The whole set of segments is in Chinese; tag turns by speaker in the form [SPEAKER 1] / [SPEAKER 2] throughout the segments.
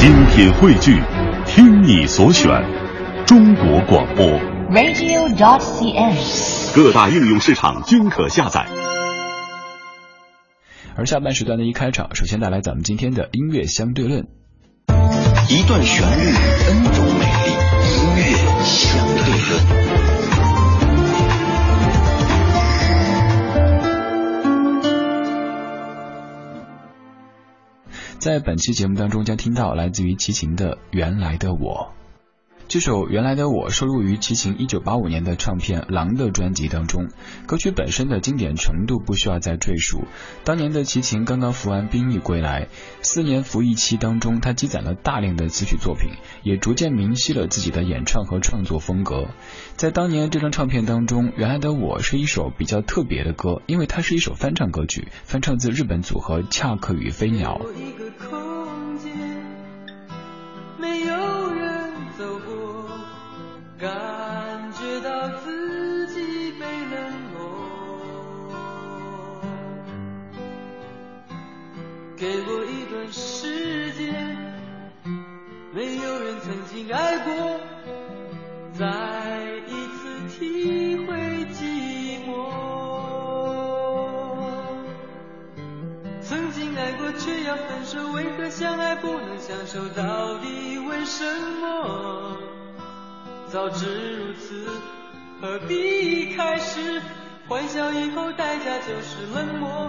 [SPEAKER 1] 精品汇聚，听你所选，中国广播。
[SPEAKER 2] radio.dot.cn，
[SPEAKER 1] 各大应用市场均可下载。
[SPEAKER 3] 而下半时段的一开场，首先带来咱们今天的音乐相对论。
[SPEAKER 4] 一段旋律，N 种
[SPEAKER 3] 在本期节目当中，将听到来自于齐秦的《原来的我》。这首《原来的我》收录于齐秦1985年的唱片《狼》的专辑当中。歌曲本身的经典程度不需要再赘述。当年的齐秦刚刚服完兵役归来，四年服役期当中，他积攒了大量的词曲作品，也逐渐明晰了自己的演唱和创作风格。在当年这张唱片当中，《原来的我》是一首比较特别的歌，因为它是一首翻唱歌曲，翻唱自日本组合恰克与飞鸟。
[SPEAKER 5] 曾经爱过，再一次体会寂寞。曾经爱过却要分手，为何相爱不能相守？到底为什么？早知如此，何必开始？欢笑以后代价就是冷漠。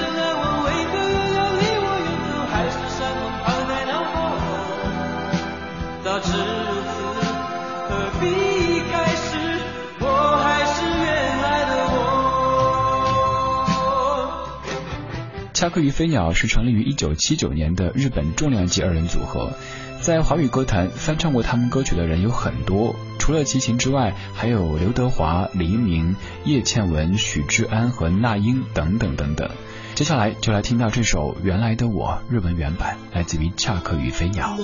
[SPEAKER 3] 恰克与飞鸟是成立于1979年的日本重量级二人组合，在华语歌坛翻唱过他们歌曲的人有很多。除了齐秦之外，还有刘德华、黎明、叶倩文、许志安和那英等等等等。接下来就来听到这首《原来的我》日文原版，来自于恰克与飞鸟。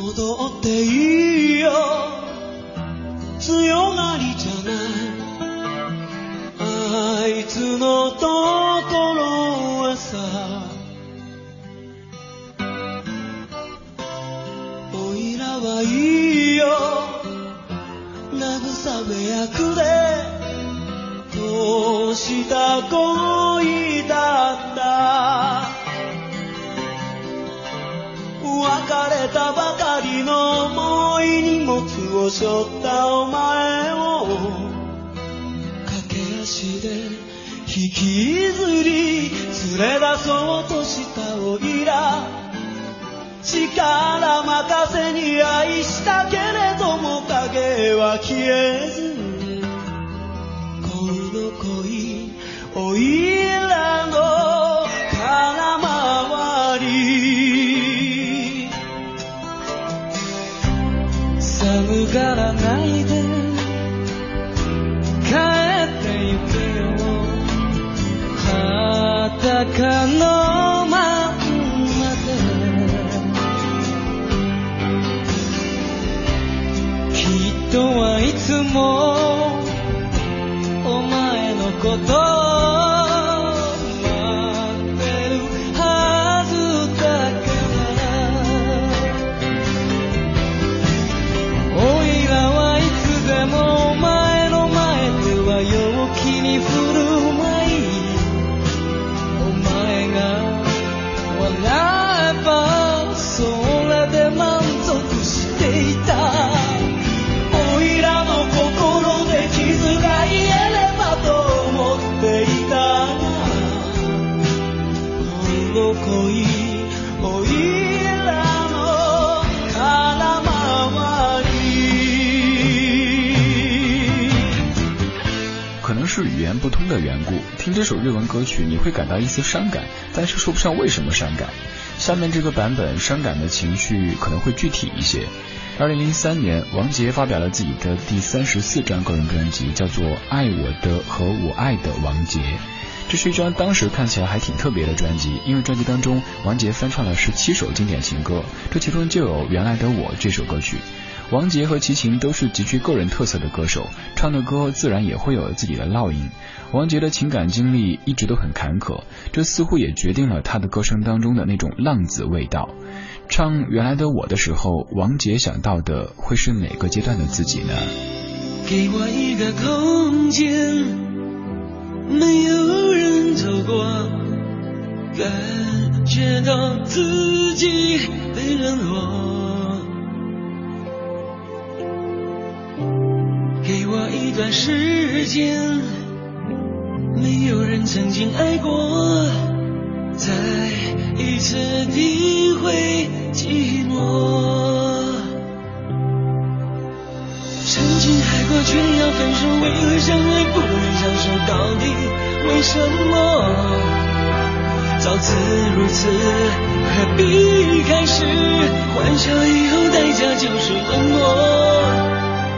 [SPEAKER 5] 慰め役でどうした恋だった。別れたばかりの重い荷物を背負ったお前を駆け足で引きずり連れ出そうとしたおいら。力任せに愛したけれども影は消えず。恋の恋追いもお前のこと
[SPEAKER 3] 这首日文歌曲你会感到一丝伤感，但是说不上为什么伤感。下面这个版本伤感的情绪可能会具体一些。二零零三年，王杰发表了自己的第三十四张个人专辑，叫做《爱我的和我爱的王杰》。这是一张当时看起来还挺特别的专辑，因为专辑当中王杰翻唱了十七首经典情歌，这其中就有《原来的我》这首歌曲。王杰和齐秦都是极具个人特色的歌手，唱的歌自然也会有自己的烙印。王杰的情感经历一直都很坎坷，这似乎也决定了他的歌声当中的那种浪子味道。唱《原来的我》的时候，王杰想到的会是哪个阶段的自己呢？
[SPEAKER 6] 给我一个空间，没有人走过，感觉到自己被冷落。段时间，没有人曾经爱过，再一次体会寂寞。曾经爱过，却要分手，为何相爱不能相守到底？为什么？早知如此，何必开始？欢笑以后，代价就是冷漠。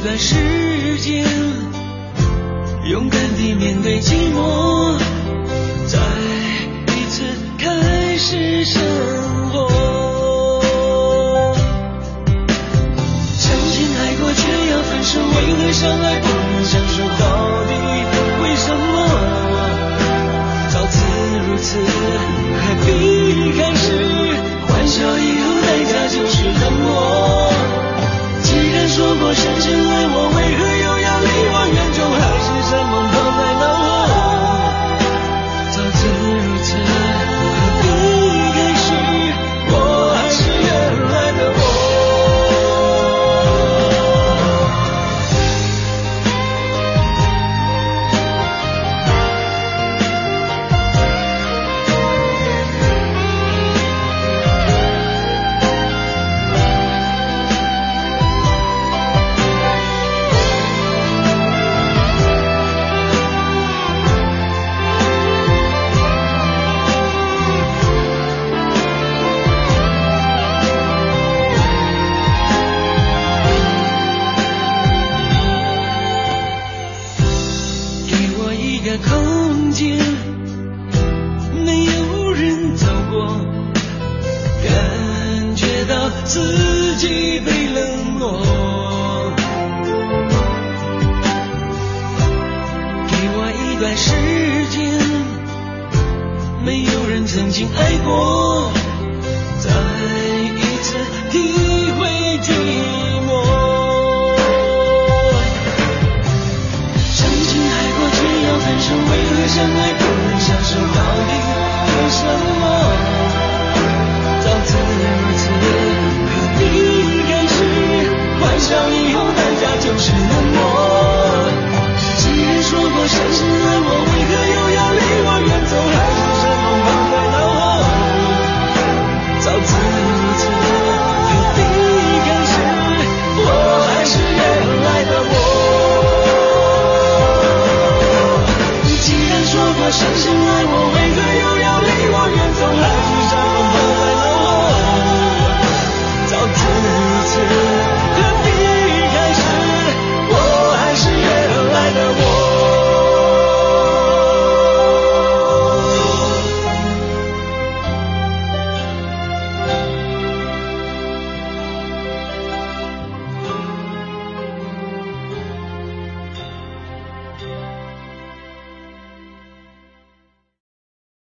[SPEAKER 6] 一段时间，勇敢地面对寂寞，再一次开始生活。曾经爱过，却要分手，为何相爱不能相守没有人曾经爱过再一次体会寂寞。曾经爱过却要分手为何相爱不能相守到底为什